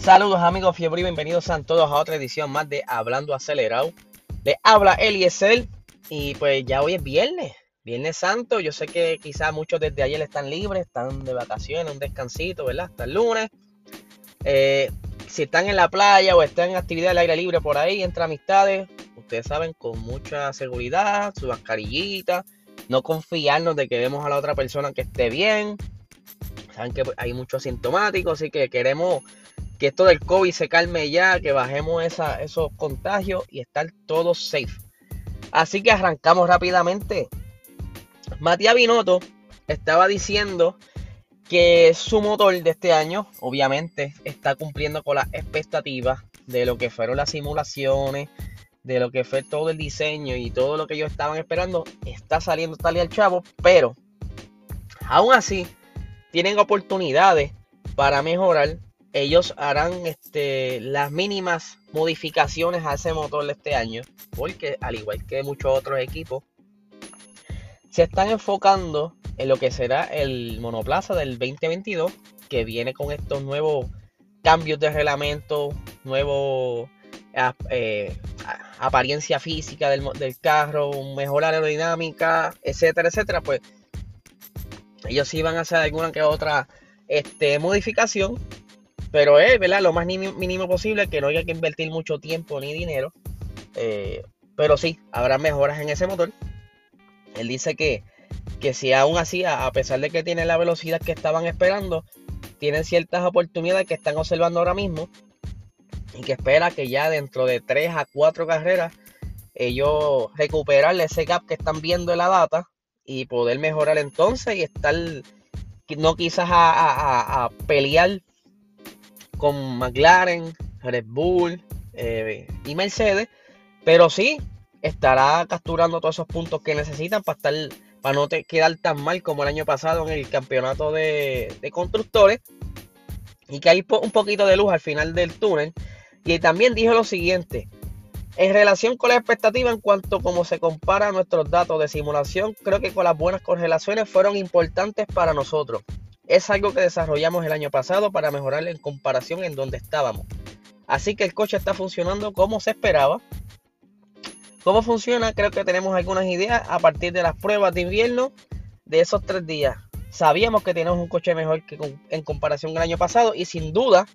Saludos amigos fiebre y bienvenidos a todos a otra edición más de Hablando Acelerado. Les habla Eliezer y pues ya hoy es viernes, viernes santo. Yo sé que quizás muchos desde ayer están libres, están de vacaciones, un descansito, ¿verdad? Hasta el lunes. Eh, si están en la playa o están en actividad al aire libre por ahí, entre amistades, ustedes saben, con mucha seguridad, su mascarillita, no confiarnos de que vemos a la otra persona que esté bien. Saben que hay muchos asintomáticos, así que queremos que esto del COVID se calme ya, que bajemos esos contagios y estar todos safe. Así que arrancamos rápidamente. Matías Binotto estaba diciendo que su motor de este año, obviamente, está cumpliendo con las expectativas de lo que fueron las simulaciones, de lo que fue todo el diseño y todo lo que ellos estaban esperando. Está saliendo tal y al chavo, pero aún así tienen oportunidades para mejorar. Ellos harán este, las mínimas modificaciones a ese motor este año, porque al igual que muchos otros equipos, se están enfocando en lo que será el monoplaza del 2022, que viene con estos nuevos cambios de reglamento, nuevo eh, apariencia física del, carro, mejor aerodinámica, etcétera, etcétera, pues ellos iban a hacer alguna que otra este, modificación, pero es ¿verdad? lo más mínimo posible, que no haya que invertir mucho tiempo ni dinero, eh, pero sí, habrá mejoras en ese motor. Él dice que, que si aún así, a pesar de que tiene la velocidad que estaban esperando, tienen ciertas oportunidades que están observando ahora mismo y que espera que ya dentro de 3 a 4 carreras ellos recuperarle ese gap que están viendo en la data y poder mejorar entonces y estar no quizás a, pelear con McLaren, Red Bull eh, y Mercedes, pero sí estará capturando todos esos puntos que necesitan para estar para no quedar tan mal como el año pasado en el campeonato de, constructores. Y que hay un poquito de luz al final del túnel. Y también dijo lo siguiente en relación con la expectativa en cuanto a cómo se compara nuestros datos de simulación creo que con las buenas correlaciones fueron importantes para nosotros es algo que desarrollamos el año pasado para mejorar en comparación en donde estábamos así que el coche está funcionando como se esperaba ¿Cómo funciona? Creo que tenemos algunas ideas a partir de las pruebas de invierno de esos tres días. Sabíamos que tenemos un coche mejor que en comparación al año pasado y sin duda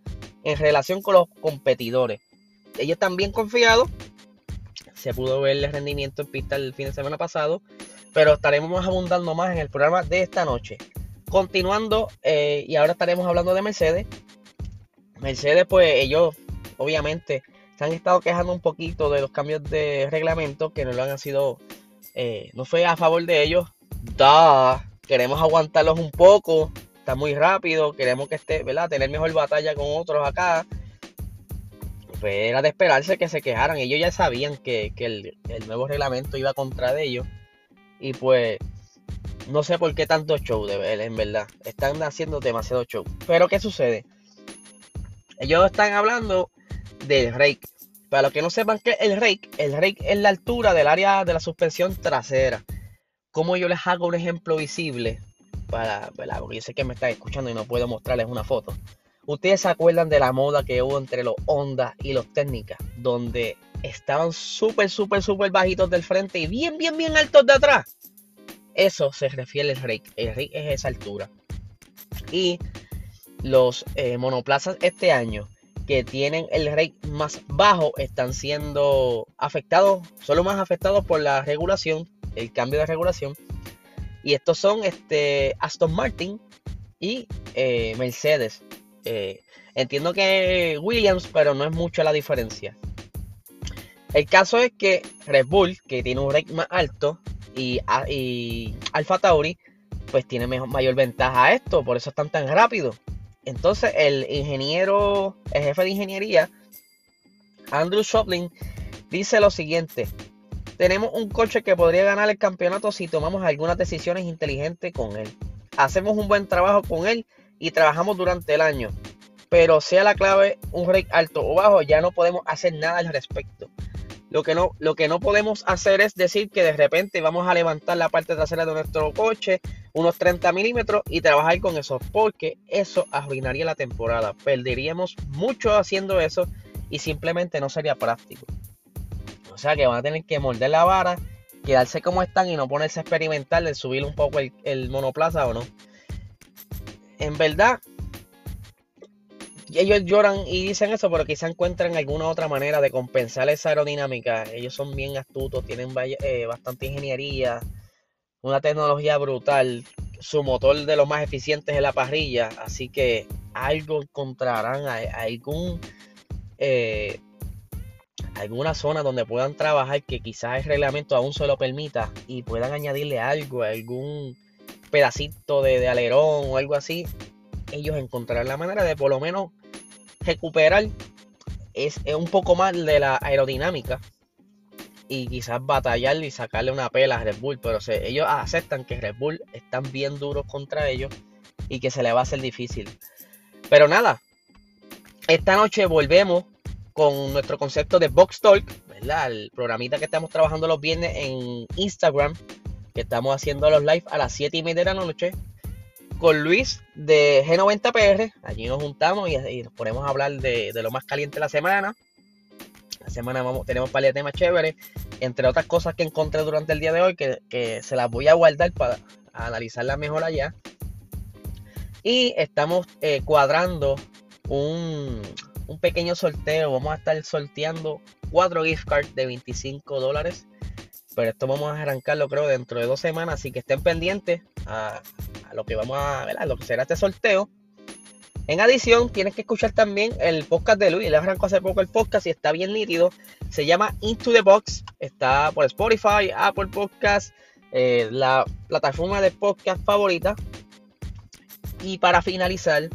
en relación con los competidores. Ellos también confiados. Se pudo ver el rendimiento en pista el fin de semana pasado, pero estaremos abundando más en el programa de esta noche. Continuando, eh, y ahora estaremos hablando de Mercedes. Mercedes, pues ellos obviamente se han estado quejando un poquito de los cambios de reglamento que no lo han sido, eh, no fue a favor de ellos. Da, queremos aguantarlos un poco, está muy rápido, queremos que esté, ¿verdad? Tener mejor batalla con otros acá. Pues era de esperarse que se quejaran. Ellos ya sabían que, el, nuevo reglamento iba contra de ellos. Y pues no sé por qué tanto show, de, en verdad. Están haciendo demasiado show. Pero ¿qué sucede? Ellos están hablando del rake. Para los que no sepan qué es el rake, el rake es la altura del área de la suspensión trasera. Como yo les hago un ejemplo visible, para, porque yo sé que me están escuchando y no puedo mostrarles una foto. Ustedes se acuerdan de la moda que hubo entre los Honda y los Técnicas, donde estaban súper, súper, súper bajitos del frente y bien, bien, bien altos de atrás. Eso se refiere al rake. El rake es esa altura. Y los eh, monoplazas este año que tienen el rate más bajo están siendo afectados, solo más afectados por la regulación, el cambio de regulación. Y estos son este, Aston Martin y eh, Mercedes. Eh, entiendo que Williams, pero no es mucho la diferencia. El caso es que Red Bull, que tiene un rate más alto, y, Alfa Tauri, pues tiene mayor ventaja a esto, por eso están tan rápidos. Entonces el ingeniero, el jefe de ingeniería, Andrew Shoplin, dice lo siguiente. Tenemos un coche que podría ganar el campeonato si tomamos algunas decisiones inteligentes con él. Hacemos un buen trabajo con él y trabajamos durante el año. Pero sea la clave un rate alto o bajo, ya no podemos hacer nada al respecto. Lo que, no, lo que no podemos hacer es decir que de repente vamos a levantar la parte trasera de nuestro coche unos 30 milímetros y trabajar con eso, porque eso arruinaría la temporada. Perderíamos mucho haciendo eso y simplemente no sería práctico. O sea que van a tener que morder la vara, quedarse como están y no ponerse a experimentar de subir un poco el, monoplaza o no. En verdad, ellos lloran y dicen eso, pero quizá encuentren alguna otra manera de compensar esa aerodinámica. Ellos son bien astutos, tienen eh, bastante ingeniería una tecnología brutal, su motor de los más eficientes en la parrilla, así que algo encontrarán, algún eh, alguna zona donde puedan trabajar que quizás el reglamento aún se lo permita y puedan añadirle algo, algún pedacito de, alerón o algo así, ellos encontrarán la manera de por lo menos recuperar es un poco más de la aerodinámica y quizás batallar y sacarle una pela a Red Bull, pero ellos aceptan que Red Bull están bien duros contra ellos y que se le va a hacer difícil. Pero nada, esta noche volvemos con nuestro concepto de Box Talk, ¿verdad? El programita que estamos trabajando los viernes en Instagram, que estamos haciendo los live a las 7 y media de la noche, con Luis de G90PR. Allí nos juntamos y, nos ponemos a hablar de, lo más caliente de la semana. La semana vamos, tenemos de temas chéveres, entre otras cosas que encontré durante el día de hoy, que, se las voy a guardar para analizarlas mejor allá. Y estamos eh, cuadrando un, pequeño sorteo. Vamos a estar sorteando cuatro gift cards de 25 dólares. Pero esto vamos a arrancarlo creo dentro de dos semanas. Así que estén pendientes lo que vamos a ver, a lo que será este sorteo. En adición, tienes que escuchar también el podcast de Luis. Le arrancó hace poco el podcast y está bien nítido. Se llama Into the Box. Está por Spotify, Apple Podcast, eh, la plataforma de podcast favorita. Y para finalizar,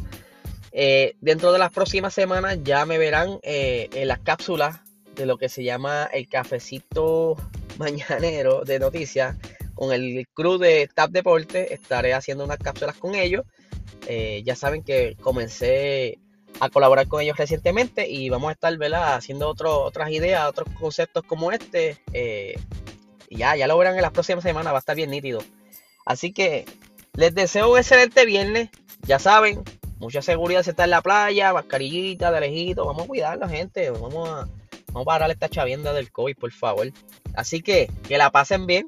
eh, dentro de las próximas semanas ya me verán eh, en las cápsulas de lo que se llama el cafecito mañanero de noticias con el crew de Tap Deporte. Estaré haciendo unas cápsulas con ellos eh, ya saben que comencé a colaborar con ellos recientemente y vamos a estar haciendo otras ideas, otros conceptos como este. Eh, ya, ya lo verán en las próximas semanas, va a estar bien nítido. Así que les deseo un excelente viernes. Ya saben, mucha seguridad si está en la playa, mascarillita de lejito. Vamos a cuidar la gente, vamos a, vamos a parar esta chavienda del COVID, por favor. Así que que la pasen bien